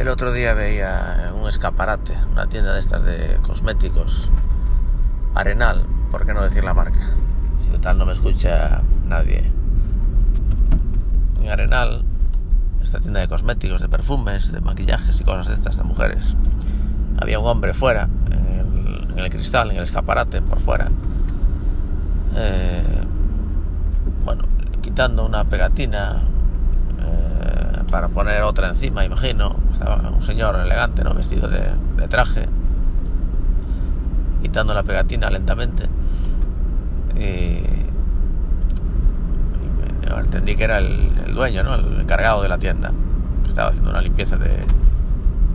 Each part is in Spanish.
El otro día veía un escaparate, una tienda de estas de cosméticos, Arenal, por qué no decir la marca, si tal no me escucha nadie. En Arenal, esta tienda de cosméticos, de perfumes, de maquillajes y cosas de estas de mujeres, había un hombre fuera, en el, cristal, en el escaparate, por fuera, eh, bueno, quitando una pegatina para poner otra encima, imagino. Estaba un señor elegante, ¿no? Vestido de, traje, quitando la pegatina lentamente. Y, entendí que era el, dueño, ¿no? El encargado de la tienda. estaba haciendo una limpieza de,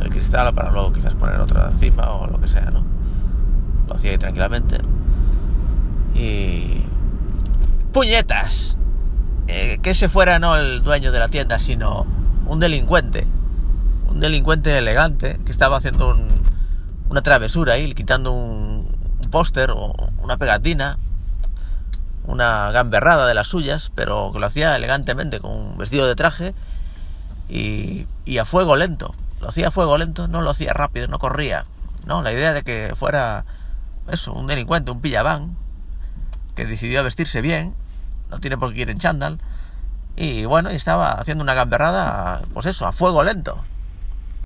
cristal para luego quizás poner otra encima o lo que sea, ¿no? Lo hacía ahí tranquilamente. Y... ¡Puñetas! Eh, que ese fuera no el dueño de la tienda, sino un delincuente. Un delincuente elegante que estaba haciendo una travesura ahí, quitando un, póster o una pegatina, una gamberrada de las suyas, pero que lo hacía elegantemente, con un vestido de traje y, y a fuego lento. Lo hacía a fuego lento, no lo hacía rápido, no corría. No, la idea de que fuera eso, un delincuente, un pillabán, que decidió vestirse bien no tiene por qué ir en chándal. Y bueno, estaba haciendo una gamberrada, pues eso, a fuego lento.